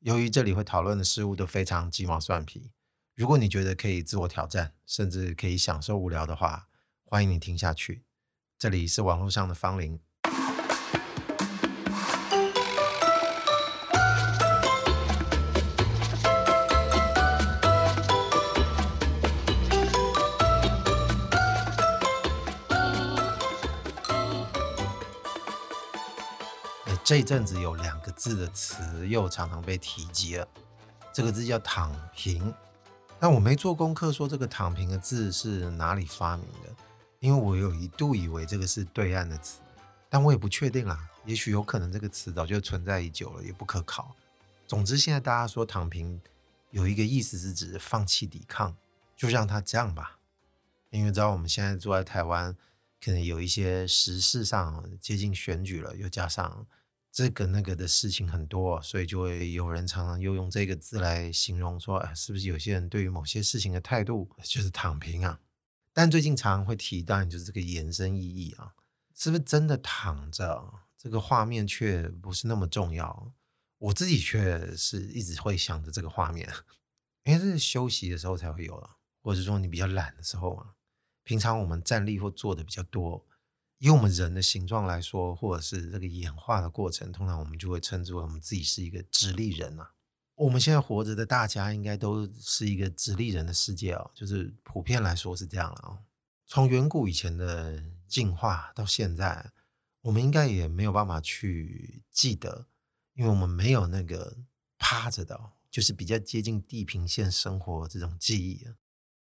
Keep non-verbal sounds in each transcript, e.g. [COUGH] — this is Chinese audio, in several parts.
由于这里会讨论的事物都非常鸡毛蒜皮，如果你觉得可以自我挑战，甚至可以享受无聊的话，欢迎你听下去。这里是网络上的方龄。这一阵子有两个字的词又常常被提及了，这个字叫“躺平”。但我没做功课，说这个“躺平”的字是哪里发明的，因为我有一度以为这个是对岸的词，但我也不确定啦。也许有可能这个词早就存在已久了，也不可考。总之，现在大家说“躺平”有一个意思是指放弃抵抗，就让它这样吧。因为知道我们现在住在台湾，可能有一些时事上接近选举了，又加上。这个那个的事情很多，所以就会有人常常又用这个字来形容说，哎，是不是有些人对于某些事情的态度就是躺平啊？但最近常常会提到，就是这个延伸意义啊，是不是真的躺着？这个画面却不是那么重要。我自己却是一直会想着这个画面，因为这是休息的时候才会有了，或者说你比较懒的时候啊。平常我们站立或坐的比较多。以我们人的形状来说，或者是这个演化的过程，通常我们就会称之为我们自己是一个直立人啊。我们现在活着的大家，应该都是一个直立人的世界哦，就是普遍来说是这样了哦。从远古以前的进化到现在，我们应该也没有办法去记得，因为我们没有那个趴着的，就是比较接近地平线生活这种记忆啊。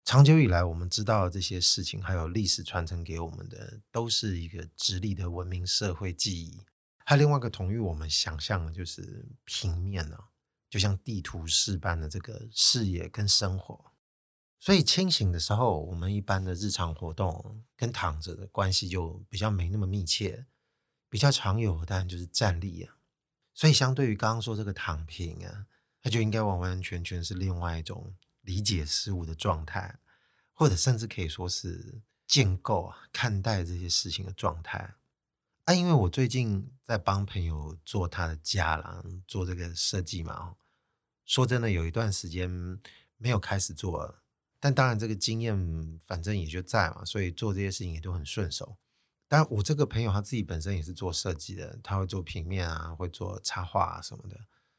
长久以来，我们知道的这些事情，还有历史传承给我们的，都是一个直立的文明社会记忆。还有另外一个同于我们想象的，就是平面呢，就像地图式般的这个视野跟生活。所以清醒的时候，我们一般的日常活动跟躺着的关系就比较没那么密切，比较常有，当然就是站立啊。所以相对于刚刚说这个躺平啊，它就应该完完全全是另外一种。理解事物的状态，或者甚至可以说是建构啊，看待这些事情的状态啊。因为我最近在帮朋友做他的家啦，做这个设计嘛。说真的，有一段时间没有开始做，但当然这个经验反正也就在嘛，所以做这些事情也都很顺手。当然我这个朋友他自己本身也是做设计的，他会做平面啊，会做插画啊什么的。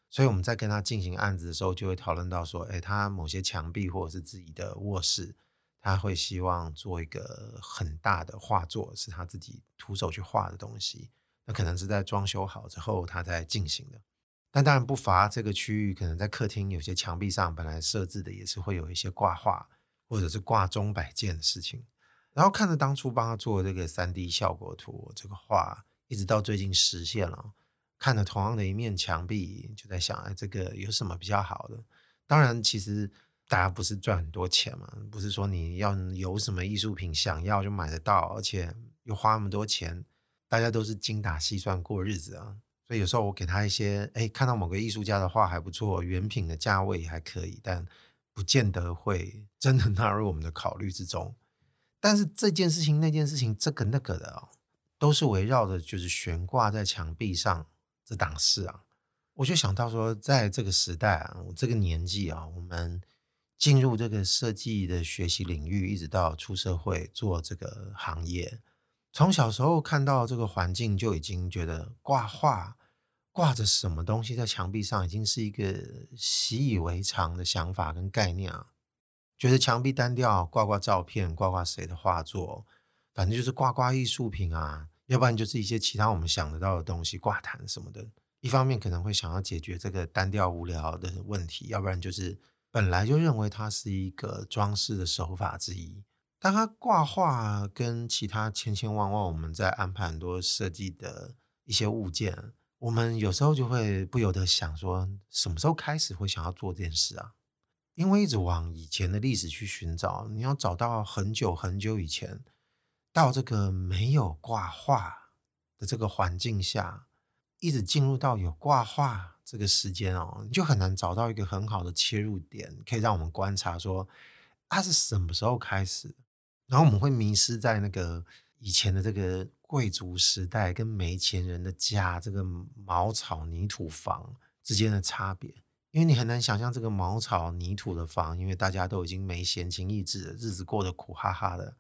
所以我们在跟他进行案子的时候，就会讨论到说，哎，他某些墙壁或者是自己的卧室，他会希望做一个很大的画作，是他自己徒手去画的东西。那可能是在装修好之后，他在进行的。但当然不乏这个区域，可能在客厅有些墙壁上本来设置的也是会有一些挂画或者是挂钟摆件的事情。然后看着当初帮他做这个三 D 效果图，这个画一直到最近实现了。看着同样的一面墙壁，就在想，哎，这个有什么比较好的？当然，其实大家不是赚很多钱嘛，不是说你要有什么艺术品想要就买得到，而且又花那么多钱，大家都是精打细算过日子啊。所以有时候我给他一些，哎，看到某个艺术家的画还不错，原品的价位还可以，但不见得会真的纳入我们的考虑之中。但是这件事情、那件事情、这个那个的哦，都是围绕着就是悬挂在墙壁上。这档事啊，我就想到说，在这个时代啊，我这个年纪啊，我们进入这个设计的学习领域，一直到出社会做这个行业，从小时候看到这个环境，就已经觉得挂画挂着什么东西在墙壁上，已经是一个习以为常的想法跟概念啊。觉得墙壁单调，挂挂照片，挂挂谁的画作，反正就是挂挂艺术品啊。要不然就是一些其他我们想得到的东西，挂毯什么的。一方面可能会想要解决这个单调无聊的问题，要不然就是本来就认为它是一个装饰的手法之一。但它挂画跟其他千千万万我们在安排很多设计的一些物件，我们有时候就会不由得想说，什么时候开始会想要做这件事啊？因为一直往以前的历史去寻找，你要找到很久很久以前。到这个没有挂画的这个环境下，一直进入到有挂画这个时间哦，你就很难找到一个很好的切入点，可以让我们观察说它是什么时候开始。然后我们会迷失在那个以前的这个贵族时代跟没钱人的家这个茅草泥土房之间的差别，因为你很难想象这个茅草泥土的房，因为大家都已经没闲情逸致了，日子过得苦哈哈的，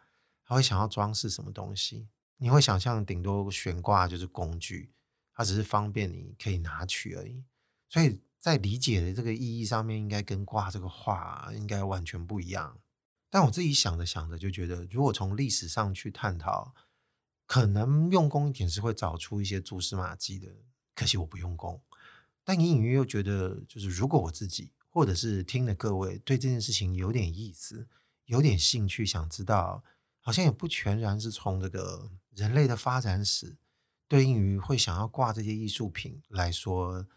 他会想要装饰什么东西？你会想象顶多悬挂就是工具，它只是方便你可以拿取而已。所以在理解的这个意义上面，应该跟挂这个画应该完全不一样。但我自己想着想着就觉得，如果从历史上去探讨，可能用功一点是会找出一些蛛丝马迹的。可惜我不用功。但隐隐约约又觉得，就是如果我自己或者是听的各位对这件事情有点意思、有点兴趣，想知道，好像也不全然是从这个人类的发展史对应于会想要挂这些艺术品来说，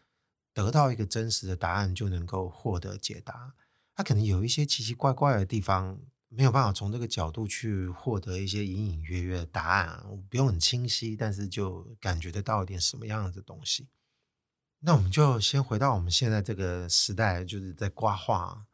得到一个真实的答案就能够获得解答。它可能有一些奇奇怪怪的地方，没有办法从这个角度去获得一些隐隐约约的答案，不用很清晰，但是就感觉得到一点什么样的东西。那我们就先回到我们现在这个时代，就是在挂画。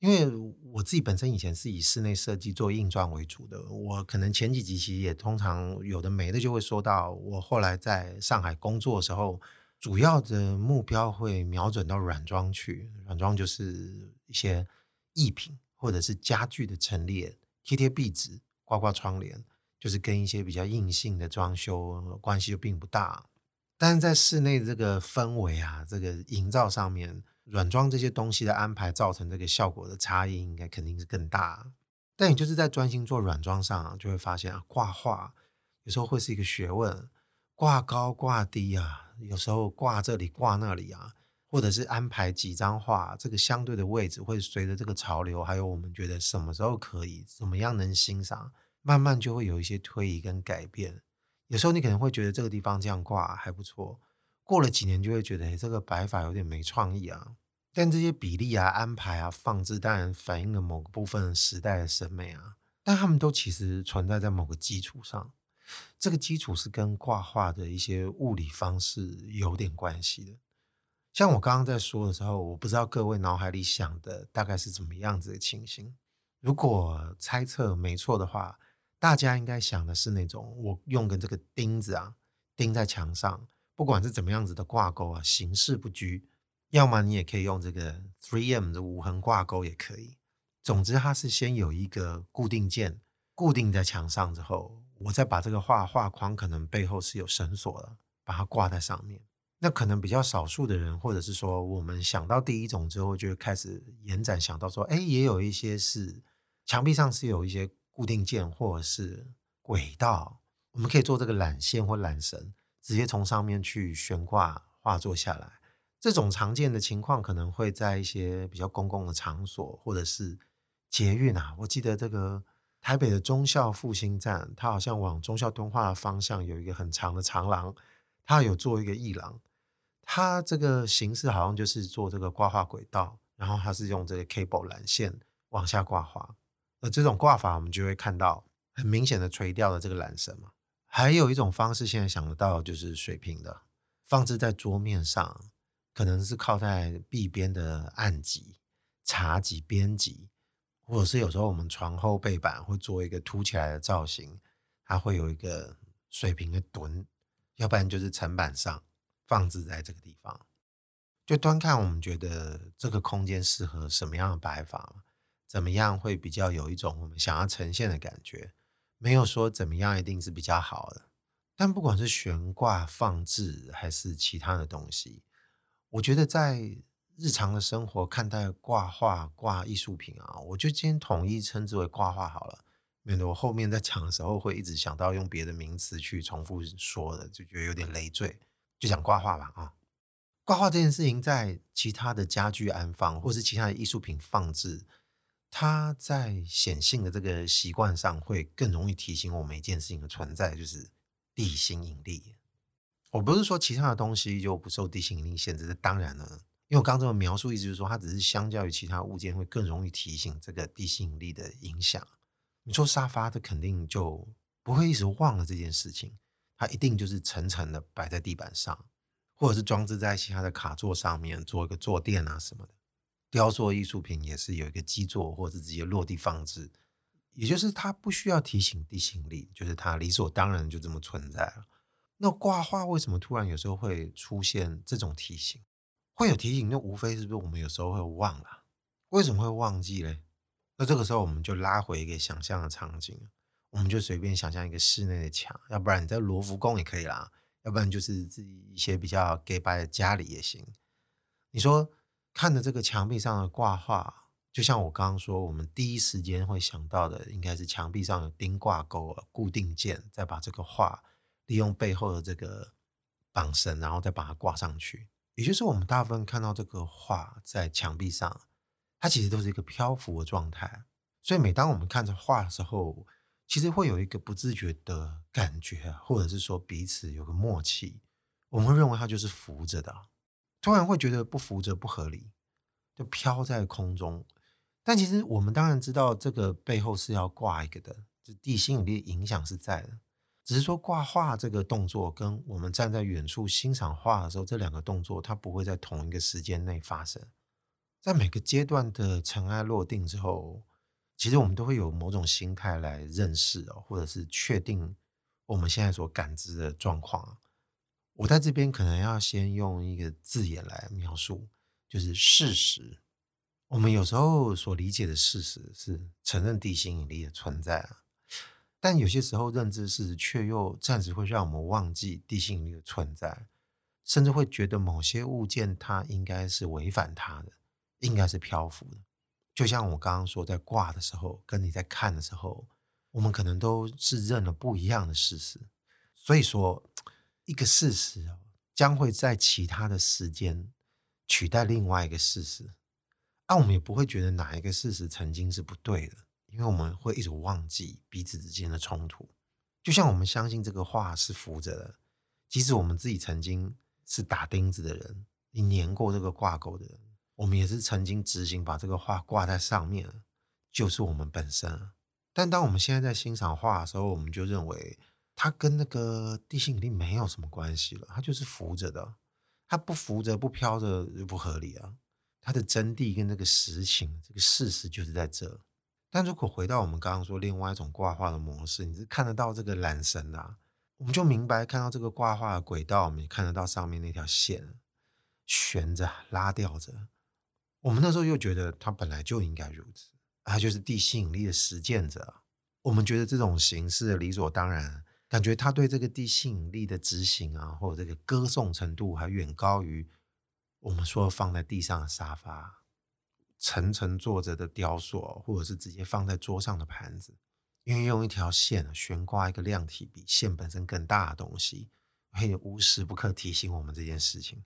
因为我自己本身以前是以室内设计做硬装为主的，我可能前几集其实也通常有的没的就会说到，我后来在上海工作的时候，主要的目标会瞄准到软装去。软装就是一些艺品或者是家具的陈列、贴贴壁纸、挂挂窗帘，就是跟一些比较硬性的装修关系就并不大。但是在室内这个氛围啊，这个营造上面，软装这些东西的安排造成这个效果的差异，应该肯定是更大。但你就是在专心做软装上，就会发现啊，挂画有时候会是一个学问，挂高挂低啊，有时候挂这里挂那里啊，或者是安排几张画，这个相对的位置会随着这个潮流，还有我们觉得什么时候可以，怎么样能欣赏，慢慢就会有一些推移跟改变。有时候你可能会觉得这个地方这样挂还不错，过了几年就会觉得，哎，这个摆法有点没创意啊。但这些比例啊、安排啊、放置，当然反映了某个部分时代的审美啊。但他们都其实存在在某个基础上，这个基础是跟挂画的一些物理方式有点关系的。像我刚刚在说的时候，我不知道各位脑海里想的大概是怎么样子的情形。如果猜测没错的话。大家应该想的是那种，我用个这个钉子啊，钉在墙上，不管是怎么样子的挂钩啊，形式不拘。要么你也可以用这个 three M 的无痕挂钩也可以。总之，它是先有一个固定件固定在墙上之后，我再把这个画画框可能背后是有绳索的，把它挂在上面。那可能比较少数的人，或者是说我们想到第一种之后，就会开始延展想到说，哎，也有一些是墙壁上是有一些。固定件或者是轨道，我们可以做这个缆线或缆绳，直接从上面去悬挂画作下来。这种常见的情况可能会在一些比较公共的场所，或者是捷运啊。我记得这个台北的忠孝复兴站，它好像往忠孝敦化的方向有一个很长的长廊，它有做一个艺廊，它这个形式好像就是做这个挂画轨道，然后它是用这个 cable 缆线往下挂画。那这种挂法，我们就会看到很明显的垂吊的这个缆绳嘛。还有一种方式，现在想得到就是水平的，放置在桌面上，可能是靠在壁边的案几、茶几、边几，或者是有时候我们床后背板会做一个凸起来的造型，它会有一个水平的墩，要不然就是层板上放置在这个地方，就端看我们觉得这个空间适合什么样的摆法。怎么样会比较有一种我们想要呈现的感觉？没有说怎么样一定是比较好的。但不管是悬挂、放置还是其他的东西，我觉得在日常的生活看待挂画、挂艺术品啊，我就今天统一称之为挂画好了。免得我后面在讲的时候会一直想到用别的名词去重复说的，就觉得有点累赘，就讲挂画吧啊。挂画这件事情，在其他的家具安放或是其他的艺术品放置。它在显性的这个习惯上，会更容易提醒我们一件事情的存在，就是地心引力。我不是说其他的东西就不受地心引力限制，这当然了，因为我刚刚这么描述，意思就是说，它只是相较于其他物件，会更容易提醒这个地心引力的影响。你说沙发，它肯定就不会一直忘了这件事情，它一定就是层层的摆在地板上，或者是装置在其他的卡座上面，做一个坐垫啊什么的。雕塑艺术品也是有一个基座，或者直接落地放置，也就是它不需要提醒地心力，就是它理所当然就这么存在了。那挂画为什么突然有时候会出现这种提醒？会有提醒，那无非是不是我们有时候会忘了？为什么会忘记嘞？那这个时候我们就拉回一个想象的场景，我们就随便想象一个室内的墙，要不然你在罗浮宫也可以啦，要不然就是自己一些比较假掰的家里也行。你说看着这个墙壁上的挂画，就像我刚刚说，我们第一时间会想到的，应该是墙壁上有钉挂钩、固定件，再把这个画利用背后的这个绑绳，然后再把它挂上去。也就是我们大部分看到这个画在墙壁上，它其实都是一个漂浮的状态。所以每当我们看着画的时候，其实会有一个不自觉的感觉，或者是说彼此有个默契，我们会认为它就是浮着的，突然会觉得不浮着不合理，就飘在空中。但其实我们当然知道，这个背后是要挂一个的，就地心引力影响是在的。只是说挂画这个动作，跟我们站在远处欣赏画的时候，这两个动作它不会在同一个时间内发生。在每个阶段的尘埃落定之后，其实我们都会有某种心态来认识哦，或者是确定我们现在所感知的状况。我在这边可能要先用一个字眼来描述，就是事实。我们有时候所理解的事实是承认地心引力的存在啊，但有些时候认知事实却又暂时会让我们忘记地心引力的存在，甚至会觉得某些物件它应该是违反它的，应该是漂浮的。就像我刚刚说，在挂的时候，跟你在看的时候，我们可能都是认了不一样的事实。所以说，一个事实哦将会在其他的时间取代另外一个事实。那我们也不会觉得哪一个事实曾经是不对的，因为我们会一直忘记彼此之间的冲突。就像我们相信这个画是浮着的，即使我们自己曾经是打钉子的人，你粘过这个挂钩的人，我们也是曾经执行把这个画挂在上面，就是我们本身。但当我们现在在欣赏画的时候，我们就认为它跟那个地心引力没有什么关系了，它就是浮着的，它不浮着不飘着就不合理啊。它的真谛跟这个实情，这个事实就是在这。但如果回到我们刚刚说另外一种挂画的模式，你是看得到这个缆绳啊，我们就明白看到这个挂画的轨道，我们也看得到上面那条线悬着、拉吊着。我们那时候又觉得它本来就应该如此，它就是地心引力的实践者。我们觉得这种形式理所当然，感觉他对这个地心引力的执行啊，或者这个歌颂程度还远高于。我们说放在地上的沙发，层层坐着的雕塑，或者是直接放在桌上的盘子，因为用一条线悬挂一个量体比线本身更大的东西，会无时不刻提醒我们这件事情。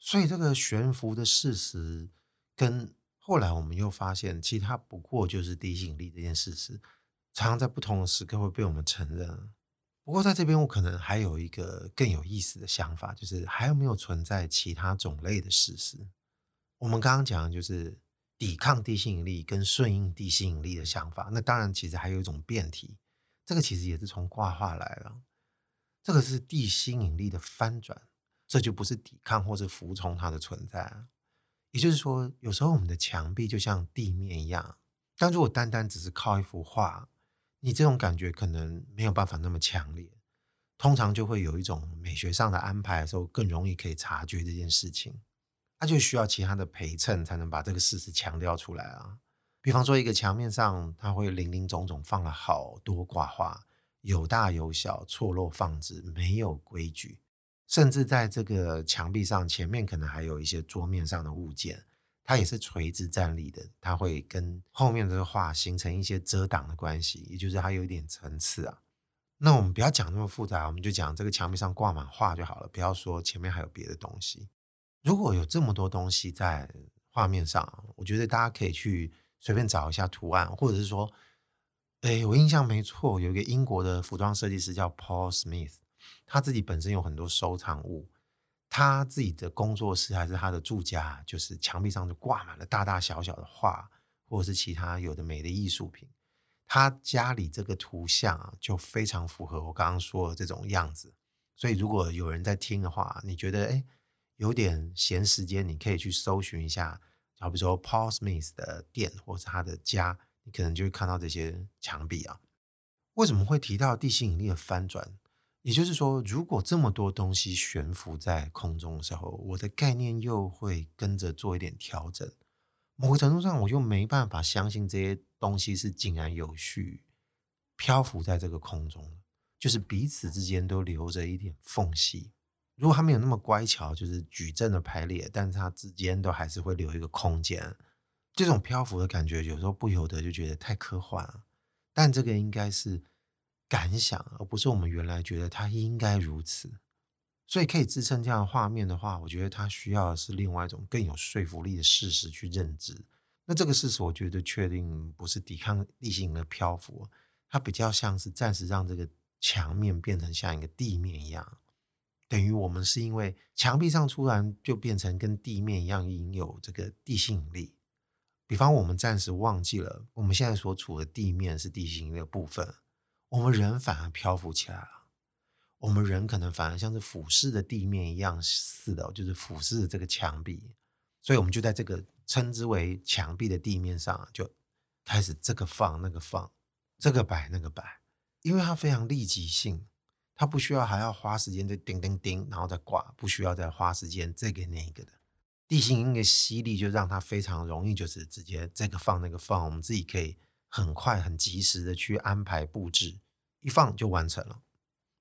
所以这个悬浮的事实，跟后来我们又发现，其实它不过就是地心引力这件事实，常常在不同的时刻会被我们承认。不过，在这边我可能还有一个更有意思的想法，就是还有没有存在其他种类的事实？我们刚刚讲的就是抵抗地心引力跟顺应地心引力的想法。那当然，其实还有一种辩题，这个其实也是从挂画来了。这个是地心引力的翻转，这就不是抵抗或是服从它的存在。也就是说，有时候我们的墙壁就像地面一样，但如果单单只是靠一幅画。你这种感觉可能没有办法那么强烈，通常就会有一种美学上的安排的时候，更容易可以察觉这件事情。它就需要其他的陪衬，才能把这个事实强调出来啊。比方说，一个墙面上，它会林林总总放了好多挂画，有大有小，错落放置，没有规矩，甚至在这个墙壁上前面，可能还有一些桌面上的物件。它也是垂直站立的，它会跟后面这个画形成一些遮挡的关系，也就是它有一点层次啊。那我们不要讲那么复杂，我们就讲这个墙壁上挂满画就好了，不要说前面还有别的东西。如果有这么多东西在画面上，我觉得大家可以去随便找一下图案，或者是说，哎，我印象没错，有一个英国的服装设计师叫 Paul Smith，他自己本身有很多收藏物。他自己的工作室还是他的住家，就是墙壁上就挂满了大大小小的画，或者是其他有的没的艺术品。他家里这个图像啊，就非常符合我刚刚说的这种样子。所以如果有人在听的话，你觉得诶有点闲时间，你可以去搜寻一下，好比说 Paul Smith 的店或是他的家，你可能就会看到这些墙壁啊。为什么会提到地心引力的翻转？也就是说，如果这么多东西悬浮在空中的时候，我的概念又会跟着做一点调整。某个程度上，我就没办法相信这些东西是井然有序漂浮在这个空中，就是彼此之间都留着一点缝隙。如果它没有那么乖巧，就是矩阵的排列，但是它之间都还是会留一个空间。这种漂浮的感觉，有时候不由得就觉得太科幻了。但这个应该是感想，而不是我们原来觉得它应该如此。所以可以支撑这样的画面的话，我觉得它需要的是另外一种更有说服力的事实去认知。那这个事实，我觉得确定不是抵抗地心的漂浮，它比较像是暂时让这个墙面变成像一个地面一样。等于我们是因为墙壁上突然就变成跟地面一样，拥有这个地心引力。比方，我们暂时忘记了我们现在所处的地面是地心引力的部分，我们人反而漂浮起来了。我们人可能反而像是俯视的地面一样似的，就是俯视这个墙壁。所以，我们就在这个称之为墙壁的地面上，就开始这个放那个放，这个摆那个摆，因为它非常立即性。它不需要还要花时间就叮叮叮，然后再挂，不需要再花时间这个那个的。地心引力吸力就让它非常容易，就是直接这个放那个放，我们自己可以很快很及时的去安排布置，一放就完成了。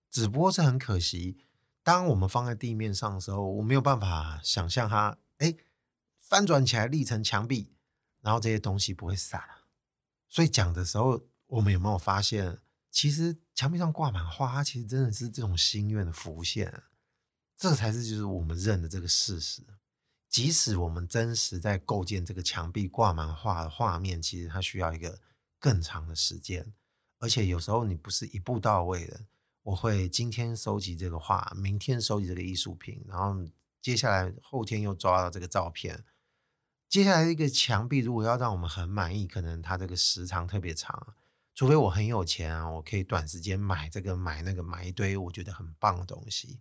只不过是很可惜，当我们放在地面上的时候，我没有办法想象它，哎，翻转起来立成墙壁，然后这些东西不会散。所以讲的时候，我们有没有发现？其实墙壁上挂满花，它其实真的是这种心愿的浮现，这才是就是我们认的这个事实。即使我们真实在构建这个墙壁挂满画的画面，其实它需要一个更长的时间，而且有时候你不是一步到位的。我会今天收集这个画，明天收集这个艺术品，然后接下来后天又抓到这个照片。接下来一个墙壁如果要让我们很满意，可能它这个时长特别长。除非我很有钱啊，我可以短时间买这个买那个买一堆我觉得很棒的东西，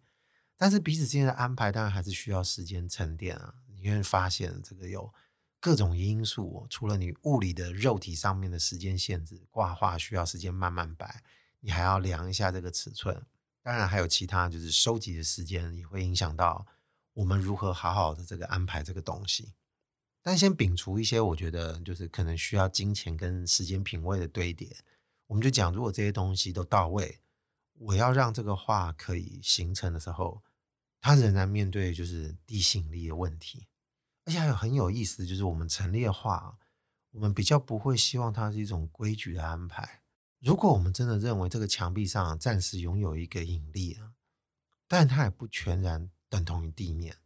但是彼此之间的安排当然还是需要时间沉淀啊。你会发现这个有各种因素，除了你物理的肉体上面的时间限制，挂画需要时间慢慢摆，你还要量一下这个尺寸，当然还有其他就是收集的时间也会影响到我们如何好好的这个安排这个东西。但先摒除一些，我觉得就是可能需要金钱跟时间品味的堆叠。我们就讲，如果这些东西都到位，我要让这个画可以形成的时候，它仍然面对就是地心力的问题。而且还有很有意思的，就是我们陈列画，我们比较不会希望它是一种规矩的安排。如果我们真的认为这个墙壁上暂时拥有一个引力啊，但它也不全然等同于地面。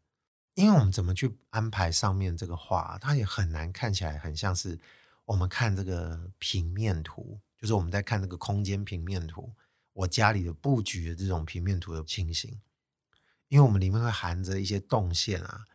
因为我们怎么去安排上面这个画，它也很难看起来很像是我们看这个平面图，就是我们在看这个空间平面图，我家里的布局的这种平面图的情形。因为我们里面会含着一些动线啊，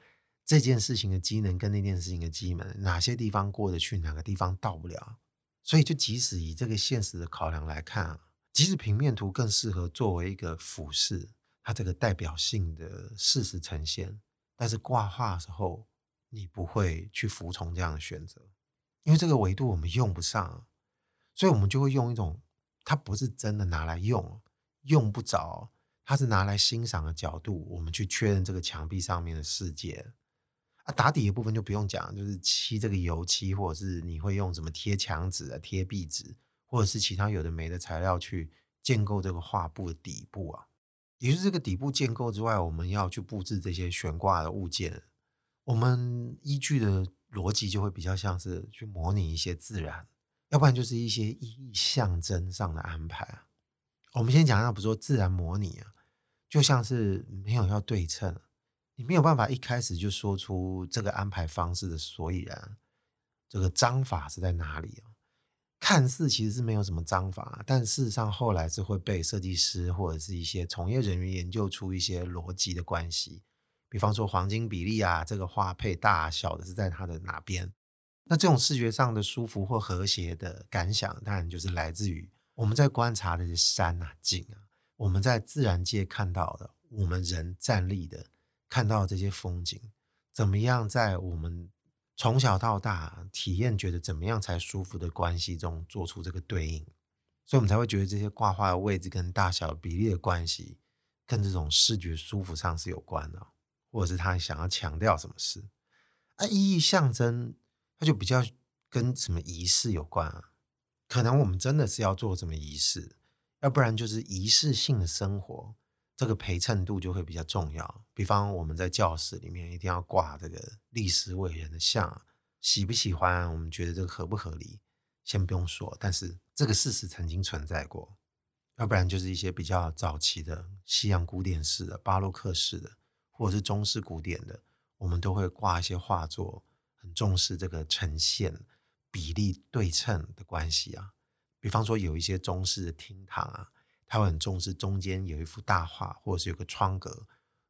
这件事情的机能跟那件事情的机能，哪些地方过得去，哪个地方到不了。所以就即使以这个现实的考量来看啊，即使平面图更适合作为一个俯视，它这个代表性的事实呈现。但是挂画的时候，你不会去服从这样的选择，因为这个维度我们用不上，所以我们就会用一种它不是真的拿来用，用不着，它是拿来欣赏的角度，我们去确认这个墙壁上面的世界。打底的部分就不用讲，就是漆这个油漆，或者是你会用什么贴墙纸啊、贴壁纸，或者是其他有的没的材料去建构这个画布的底部啊。也就是这个底部建构之外，我们要去布置这些悬挂的物件，我们依据的逻辑就会比较像是去模拟一些自然，要不然就是一些意义象征上的安排啊。我们先讲一下，不说自然模拟啊，就像是没有要对称，你没有办法一开始就说出这个安排方式的所以然，这个章法是在哪里啊？看似其实是没有什么章法，但事实上后来是会被设计师或者是一些从业人员研究出一些逻辑的关系。比方说黄金比例啊，这个花配大小的是在它的哪边？那这种视觉上的舒服或和谐的感想，当然就是来自于我们在观察的山啊、景啊，我们在自然界看到的，我们人站立的看到这些风景，怎么样在我们。从小到大体验觉得怎么样才舒服的关系中做出这个对应，所以我们才会觉得这些挂画的位置跟大小比例的关系，跟这种视觉舒服上是有关的，或者是他想要强调什么事啊？意义象征，它就比较跟什么仪式有关啊？可能我们真的是要做什么仪式，要不然就是仪式性的生活，这个陪衬度就会比较重要。比方我们在教室里面一定要挂这个历史伟人的像，喜不喜欢？我们觉得这个合不合理？先不用说，但是这个事实曾经存在过。要不然就是一些比较早期的西洋古典式的、巴洛克式的，或者是中式古典的，我们都会挂一些画作，很重视这个呈现比例对称的关系啊。比方说有一些中式的厅堂啊，他会很重视中间有一幅大画，或者是有个窗格，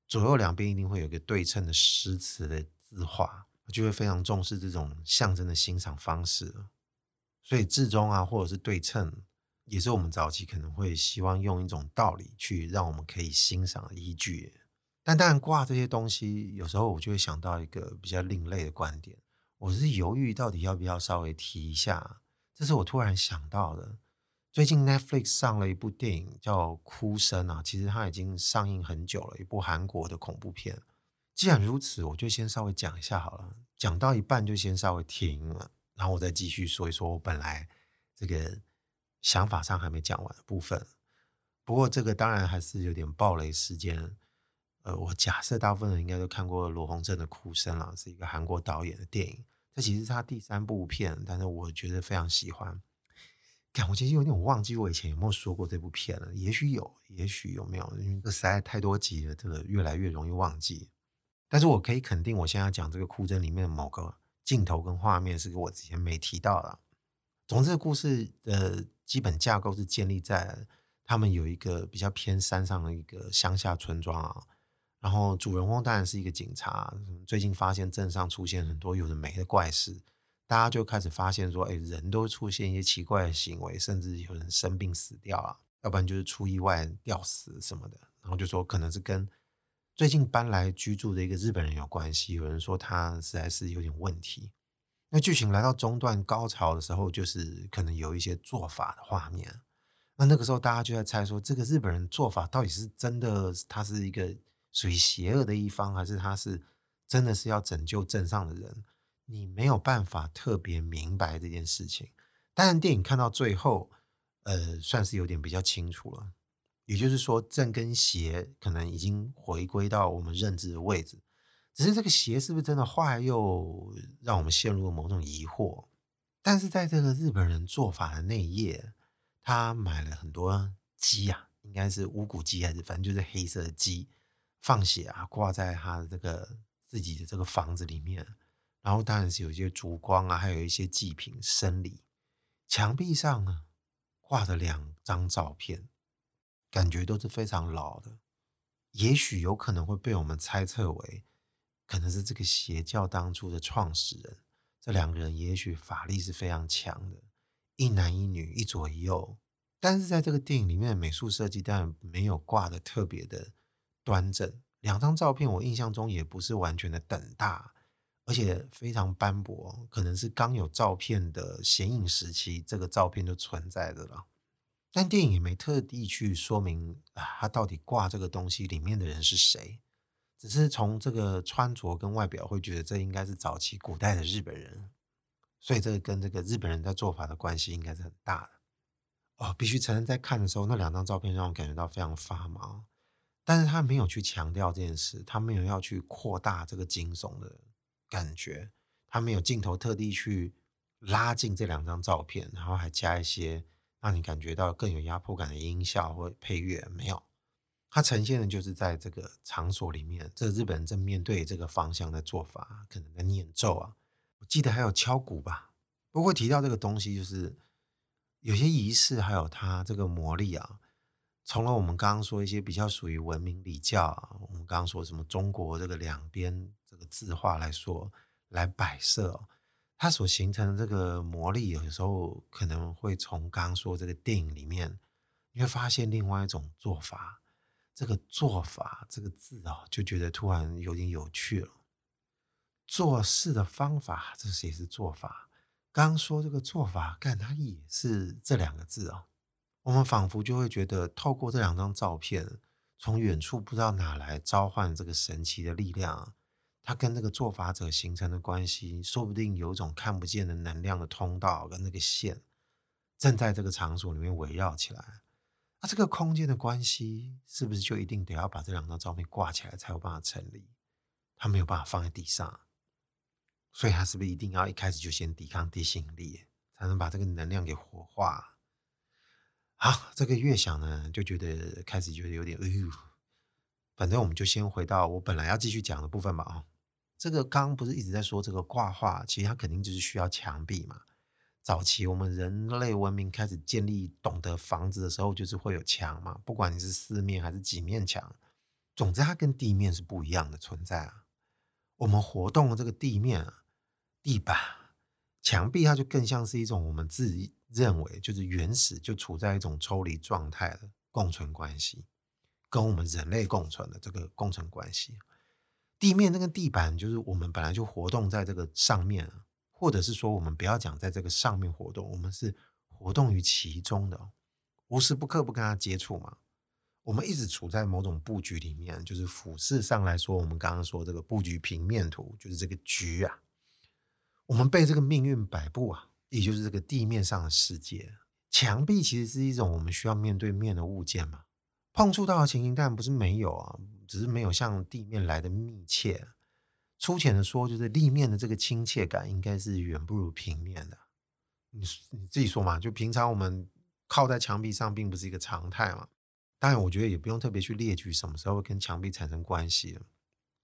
左右两边一定会有一个对称的诗词的字画，就会非常重视这种象征的欣赏方式。所以至中啊，或者是对称。也是我们早期可能会希望用一种道理去让我们可以欣赏的依据，但当然挂这些东西，有时候我就会想到一个比较另类的观点，我是犹豫到底要不要稍微提一下。这是我突然想到的，最近 Netflix 上了一部电影叫《哭声》啊，其实它已经上映很久了，一部韩国的恐怖片。既然如此，我就先稍微讲一下好了，讲到一半就先稍微停了，然后我再继续说一说我本来这个。想法上还没讲完的部分，不过这个当然还是有点暴雷时间。呃，我假设大部分人应该都看过罗鸿正的《哭声》了，是一个韩国导演的电影。这其实是他第三部片，但是我觉得非常喜欢。感我其实有点忘记我以前有没有说过这部片了，也许有，也许有没有，因为这实在太多集了，这个越来越容易忘记。但是我可以肯定，我现在要讲这个《哭声》里面的某个镜头跟画面是跟我之前没提到的。总之，故事的。基本架构是建立在他们有一个比较偏山上的一个乡下村庄啊，然后主人翁当然是一个警察。最近发现镇上出现很多有的没的怪事，大家就开始发现说，哎，人都出现一些奇怪的行为，甚至有人生病死掉啊，要不然就是出意外吊死什么的。然后就说可能是跟最近搬来居住的一个日本人有关系。有人说他实在是有点问题。那剧情来到中段高潮的时候，就是可能有一些做法的画面。那那个时候，大家就在猜说，这个日本人做法到底是真的，他是一个属于邪恶的一方，还是他是真的是要拯救镇上的人？你没有办法特别明白这件事情。当然，电影看到最后，呃，算是有点比较清楚了。也就是说，正跟邪可能已经回归到我们认知的位置。只是这个邪是不是真的坏，又让我们陷入了某种疑惑。但是在这个日本人做法的那一页，他买了很多鸡啊，应该是乌骨鸡还是反正就是黑色的鸡，放血啊，挂在他的这个自己的这个房子里面。然后当然是有一些烛光啊，还有一些祭品、生礼。墙壁上呢挂着两张照片，感觉都是非常老的，也许有可能会被我们猜测为。可能是这个邪教当初的创始人，这两个人也许法力是非常强的，一男一女，一左一右。但是在这个电影里面的美术设计当然没有挂的特别的端正，两张照片我印象中也不是完全的等大，而且非常斑驳，可能是刚有照片的显影时期，这个照片就存在的了。但电影也没特地去说明啊，他到底挂这个东西里面的人是谁。只是从这个穿着跟外表会觉得这应该是早期古代的日本人，所以这个跟这个日本人在做法的关系应该是很大的。哦，必须承认，在看的时候，那两张照片让我感觉到非常发毛。但是他没有去强调这件事，他没有要去扩大这个惊悚的感觉，他没有镜头特地去拉近这两张照片，然后还加一些让你感觉到更有压迫感的音效或配乐，没有。它呈现的就是在这个场所里面，这日本人正面对这个方向的做法，可能在念咒啊。我记得还有敲鼓吧。不过提到这个东西，就是有些仪式，还有它这个魔力啊。从了我们刚刚说一些比较属于文明礼教啊，我们刚刚说什么中国这个两边这个字画来说来摆设，它所形成的这个魔力，有时候可能会从刚刚说这个电影里面，你会发现另外一种做法。这个做法这个字啊，就觉得突然有点有趣了。做事的方法，这是也是做法。刚说这个做法，看它也是这两个字啊。我们仿佛就会觉得，透过这两张照片，从远处不知道哪来召唤这个神奇的力量，它跟这个做法者形成的关系，说不定有一种看不见的能量的通道跟那个线，正在这个场所里面围绕起来。那这个空间的关系，是不是就一定得要把这两张照片挂起来才有办法成立？它没有办法放在地上，所以它是不是一定要一开始就先抵抗地心引力，才能把这个能量给活化？好，这个越想呢，就觉得开始觉得有点哎呦。反正我们就先回到我本来要继续讲的部分吧。啊，这个刚刚不是一直在说这个挂画，其实它肯定就是需要墙壁嘛。早期我们人类文明开始建立懂得房子的时候，就是会有墙嘛，不管你是四面还是几面墙，总之它跟地面是不一样的存在啊。我们活动的这个地面啊，地板、墙壁，它就更像是一种我们自己认为就是原始就处在一种抽离状态的共存关系，跟我们人类共存的这个共存关系。地面那个地板就是我们本来就活动在这个上面。或者是说，我们不要讲在这个上面活动，我们是活动于其中的，无时不刻不跟它接触嘛。我们一直处在某种布局里面，就是俯视上来说，我们刚刚说这个布局平面图，就是这个局啊。我们被这个命运摆布啊，也就是这个地面上的世界。墙壁其实是一种我们需要面对面的物件嘛，碰触到的情形当然不是没有啊，只是没有像地面来的密切。粗浅的说，就是立面的这个亲切感，应该是远不如平面的。你你自己说嘛，就平常我们靠在墙壁上，并不是一个常态嘛。当然，我觉得也不用特别去列举什么时候会跟墙壁产生关系。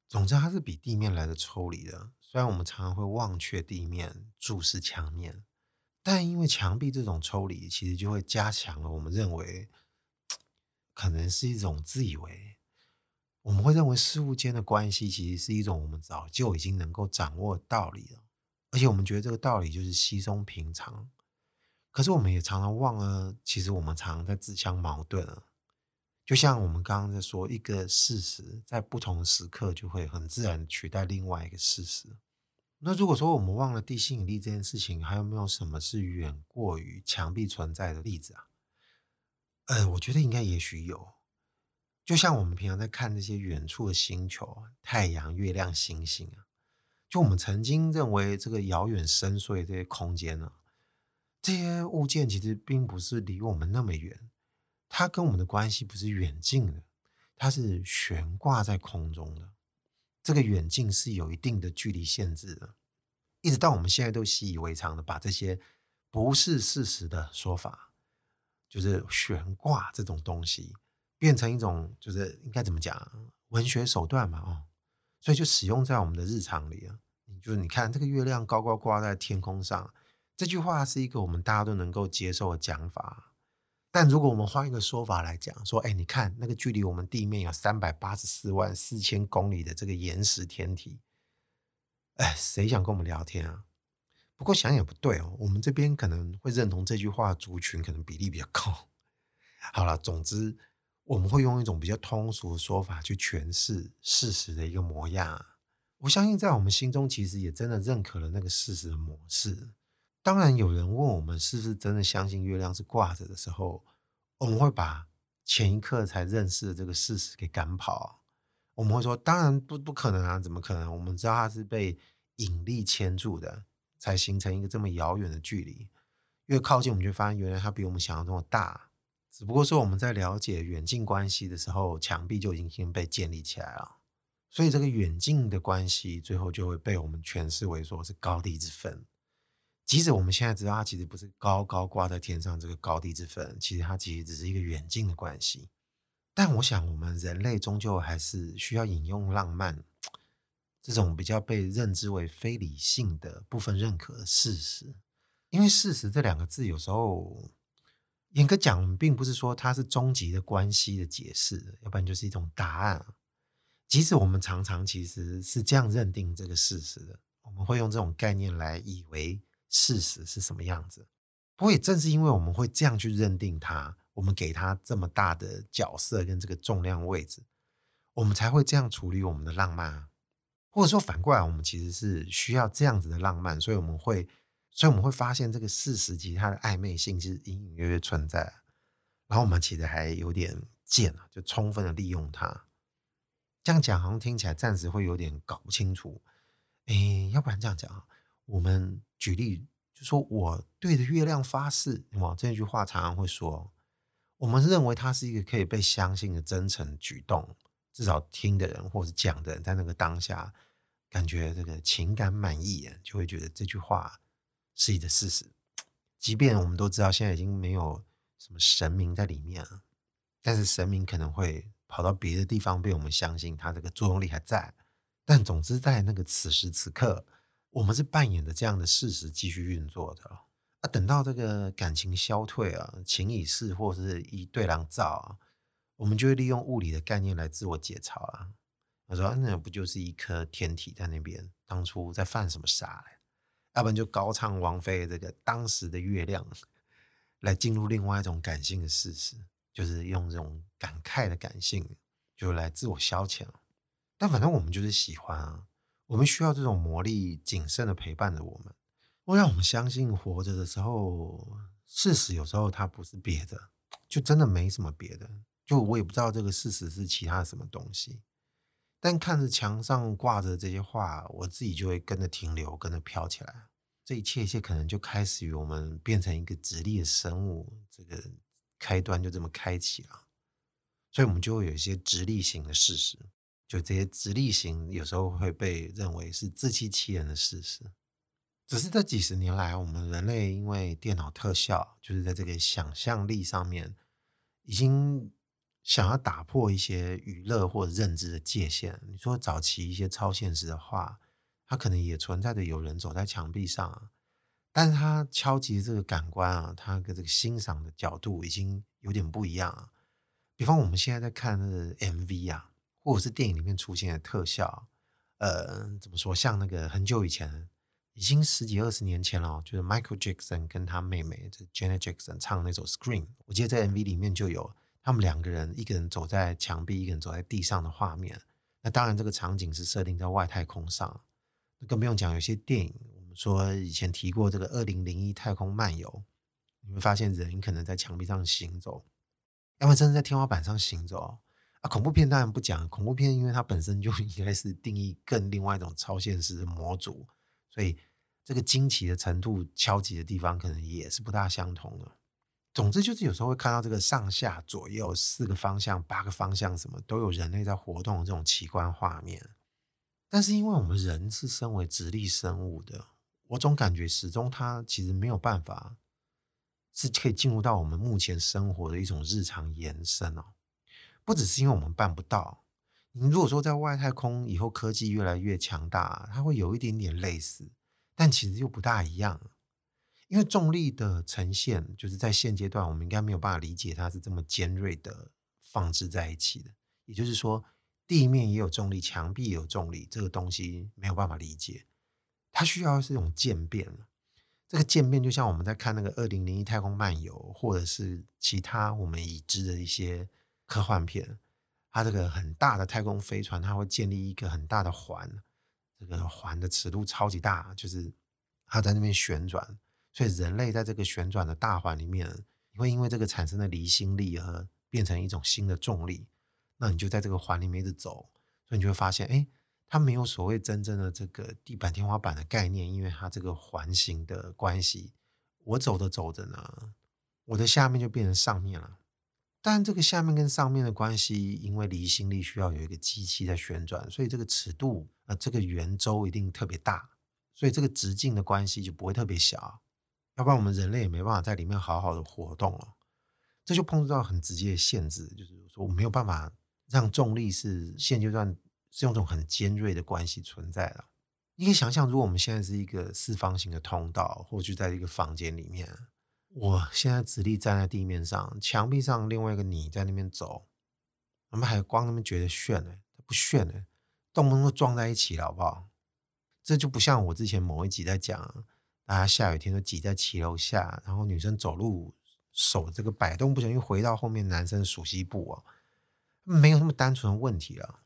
总之，它是比地面来的抽离的。虽然我们常常会忘却地面，注视墙面，但因为墙壁这种抽离，其实就会加强了我们认为，可能是一种自以为。我们会认为事物间的关系其实是一种我们早就已经能够掌握道理了，而且我们觉得这个道理就是稀松平常。可是我们也常常忘了，其实我们常常在自相矛盾了。就像我们刚刚在说，一个事实在不同时刻就会很自然取代另外一个事实。那如果说我们忘了地心引力这件事情，还有没有什么是远过于墙壁存在的例子啊？呃，我觉得应该也许有。就像我们平常在看那些远处的星球，太阳、月亮、星星啊，就我们曾经认为这个遥远深邃的这些空间呢，这些物件其实并不是离我们那么远，它跟我们的关系不是远近的，它是悬挂在空中的。这个远近是有一定的距离限制的，一直到我们现在都习以为常的把这些不是事实的说法，就是悬挂这种东西。变成一种就是应该怎么讲文学手段嘛，哦，所以就使用在我们的日常里啊。就是你看这个月亮高高挂在天空上，这句话是一个我们大家都能够接受的讲法。但如果我们换一个说法来讲，说，哎，你看那个距离我们地面有三百八十四万四千公里的这个岩石天体，哎，谁想跟我们聊天啊？不过想也不对哦，我们这边可能会认同这句话族群可能比例比较高。好了，总之。我们会用一种比较通俗的说法去诠释事实的一个模样。我相信在我们心中，其实也真的认可了那个事实的模式。当然，有人问我们是不是真的相信月亮是挂着的时候，我们会把前一刻才认识的这个事实给赶跑。我们会说：当然不不可能啊，怎么可能？我们知道它是被引力牵住的，才形成一个这么遥远的距离。越靠近，我们就发现原来它比我们想象中的大。只不过说我们在了解远近关系的时候，墙壁就已经被建立起来了，所以这个远近的关系最后就会被我们诠释为说是高低之分。即使我们现在知道它其实不是高高挂在天上这个高低之分，其实它其实只是一个远近的关系。但我想，我们人类终究还是需要引用浪漫这种比较被认知为非理性的部分认可的事实，因为“事实”这两个字有时候。严格讲，并不是说它是终极的关系的解释，要不然就是一种答案。即使我们常常其实是这样认定这个事实的，我们会用这种概念来以为事实是什么样子。不过也正是因为我们会这样去认定它，我们给它这么大的角色跟这个重量位置，我们才会这样处理我们的浪漫。或者说反过来，我们其实是需要这样子的浪漫，所以我们会。所以我们会发现，这个事实其实它的暧昧性是隐隐约约存在。然后我们其实还有点贱啊，就充分的利用它。这样讲好像听起来暂时会有点搞不清楚。哎，要不然这样讲啊，我们举例就说我对着月亮发誓，哇，这句话常常会说，我们认为它是一个可以被相信的真诚举动，至少听的人或是讲的人在那个当下感觉这个情感满意，就会觉得这句话是一个事实。即便我们都知道现在已经没有什么神明在里面了，但是神明可能会。跑到别的地方被我们相信，它这个作用力还在。但总之，在那个此时此刻，我们是扮演着这样的事实继续运作的。啊，等到这个感情消退啊，情已逝，或是一对狼照啊，我们就会利用物理的概念来自我解嘲啊。我说，那不就是一颗天体在那边，当初在犯什么傻嘞？要不然就高唱王菲这个当时的月亮，来进入另外一种感性的事实。就是用这种感慨的感性，就来自我消遣。但反正我们就是喜欢啊，我们需要这种魔力谨慎的陪伴着我们，会让我们相信活着的时候，事实有时候它不是别的，就真的没什么别的。就我也不知道这个事实是其他什么东西，但看着墙上挂着这些画，我自己就会跟着停留，跟着飘起来。这一切一切可能就开始于我们变成一个直立的生物，这个。开端就这么开启了，所以我们就会有一些直立型的事实，就这些直立型有时候会被认为是自欺欺人的事实。只是这几十年来，我们人类因为电脑特效，就是在这个想象力上面，已经想要打破一些娱乐或者认知的界限。你说早期一些超现实的话，它可能也存在着有人走在墙壁上啊。但是他敲击这个感官啊，他跟这个欣赏的角度已经有点不一样啊。比方我们现在在看那个 MV 啊，或者是电影里面出现的特效，呃，怎么说？像那个很久以前，已经十几二十年前了，就是 Michael Jackson 跟他妹妹这 Janet Jackson 唱那首 Scream，我记得在 MV 里面就有他们两个人，一个人走在墙壁，一个人走在地上的画面。那当然，这个场景是设定在外太空上，那更不用讲，有些电影。我们说以前提过这个二零零一太空漫游，你会发现人可能在墙壁上行走，要么真的在天花板上行走啊。恐怖片当然不讲，恐怖片因为它本身就 [LAUGHS] 应该是定义更另外一种超现实的模组，所以这个惊奇的程度、敲击的地方可能也是不大相同的。总之就是有时候会看到这个上下左右四个方向、八个方向什么都有人类在活动的这种奇观画面，但是因为我们人是身为直立生物的。我总感觉始终它其实没有办法是可以进入到我们目前生活的一种日常延伸哦。不只是因为我们办不到，你如果说在外太空以后科技越来越强大，它会有一点点类似，但其实又不大一样。因为重力的呈现，就是在现阶段我们应该没有办法理解它是这么尖锐的放置在一起的。也就是说，地面也有重力，墙壁也有重力，这个东西没有办法理解。它需要是一种渐变，这个渐变就像我们在看那个二零零一太空漫游，或者是其他我们已知的一些科幻片，它这个很大的太空飞船，它会建立一个很大的环，这个环的尺度超级大，就是它在那边旋转，所以人类在这个旋转的大环里面，你会因为这个产生的离心力而变成一种新的重力，那你就在这个环里面一直走，所以你就会发现，哎。它没有所谓真正的这个地板天花板的概念，因为它这个环形的关系。我走着走着呢，我的下面就变成上面了。但这个下面跟上面的关系，因为离心力需要有一个机器在旋转，所以这个尺度啊、呃，这个圆周一定特别大，所以这个直径的关系就不会特别小。要不然我们人类也没办法在里面好好的活动了。这就碰触到很直接的限制，就是说我没有办法让重力是现阶段。是用这种很尖锐的关系存在的。你可以想象，如果我们现在是一个四方形的通道，或者在一个房间里面，我现在直立站在地面上，墙壁上另外一个你在那边走，我们还光那边觉得炫呢，不炫呢，动不动就撞在一起了，好不好？这就不像我之前某一集在讲，大家下雨天都挤在骑楼下，然后女生走路手这个摆动不小心回到后面男生的鼠蹊部啊，没有那么单纯的问题了。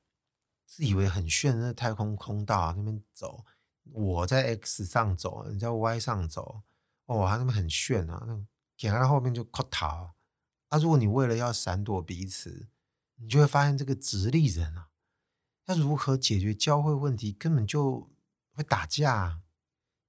自以为很炫那太空空道啊，那边走，我在 X 上走，你在 Y 上走，哦，他那边很炫啊，那给他后面就磕头，啊，如果你为了要闪躲彼此，你就会发现这个直立人啊，要如何解决交汇问题，根本就会打架。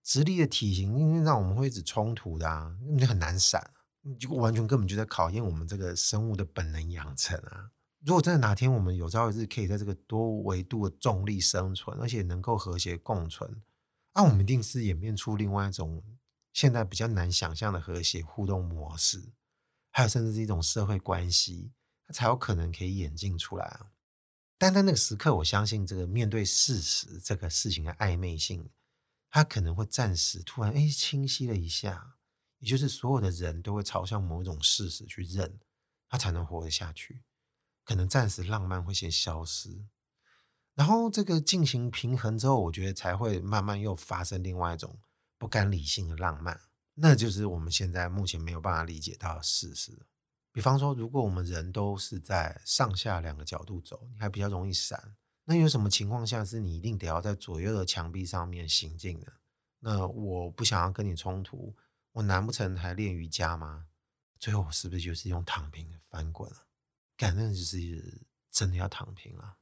直立的体型，因为让我们会一直冲突的啊，根本就很难闪，就完全根本就在考验我们这个生物的本能养成啊。如果真的哪天我们有朝一日可以在这个多维度的重力生存，而且能够和谐共存，那我们一定是演变出另外一种现在比较难想象的和谐互动模式，还有甚至是一种社会关系，它才有可能可以演进出来啊。但在那个时刻，我相信这个面对事实这个事情的暧昧性，它可能会暂时突然哎清晰了一下，也就是所有的人都会朝向某一种事实去认，它才能活得下去。可能暂时浪漫会先消失，然后这个进行平衡之后，我觉得才会慢慢又发生另外一种不甘理性的浪漫，那就是我们现在目前没有办法理解到的事实。比方说，如果我们人都是在上下两个角度走，你还比较容易闪。那有什么情况下是你一定得要在左右的墙壁上面行进的？那我不想要跟你冲突，我难不成还练瑜伽吗？最后我是不是就是用躺平翻滚了？感觉就是真的要躺平了。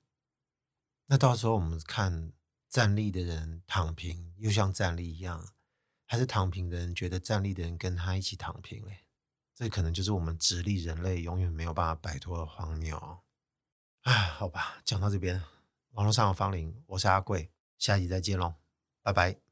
那到时候我们看站立的人躺平，又像站立一样，还是躺平的人觉得站立的人跟他一起躺平嘞？这可能就是我们直立人类永远没有办法摆脱的荒谬。哎，好吧，讲到这边，网络上有芳龄，我是阿贵，下集再见喽，拜拜。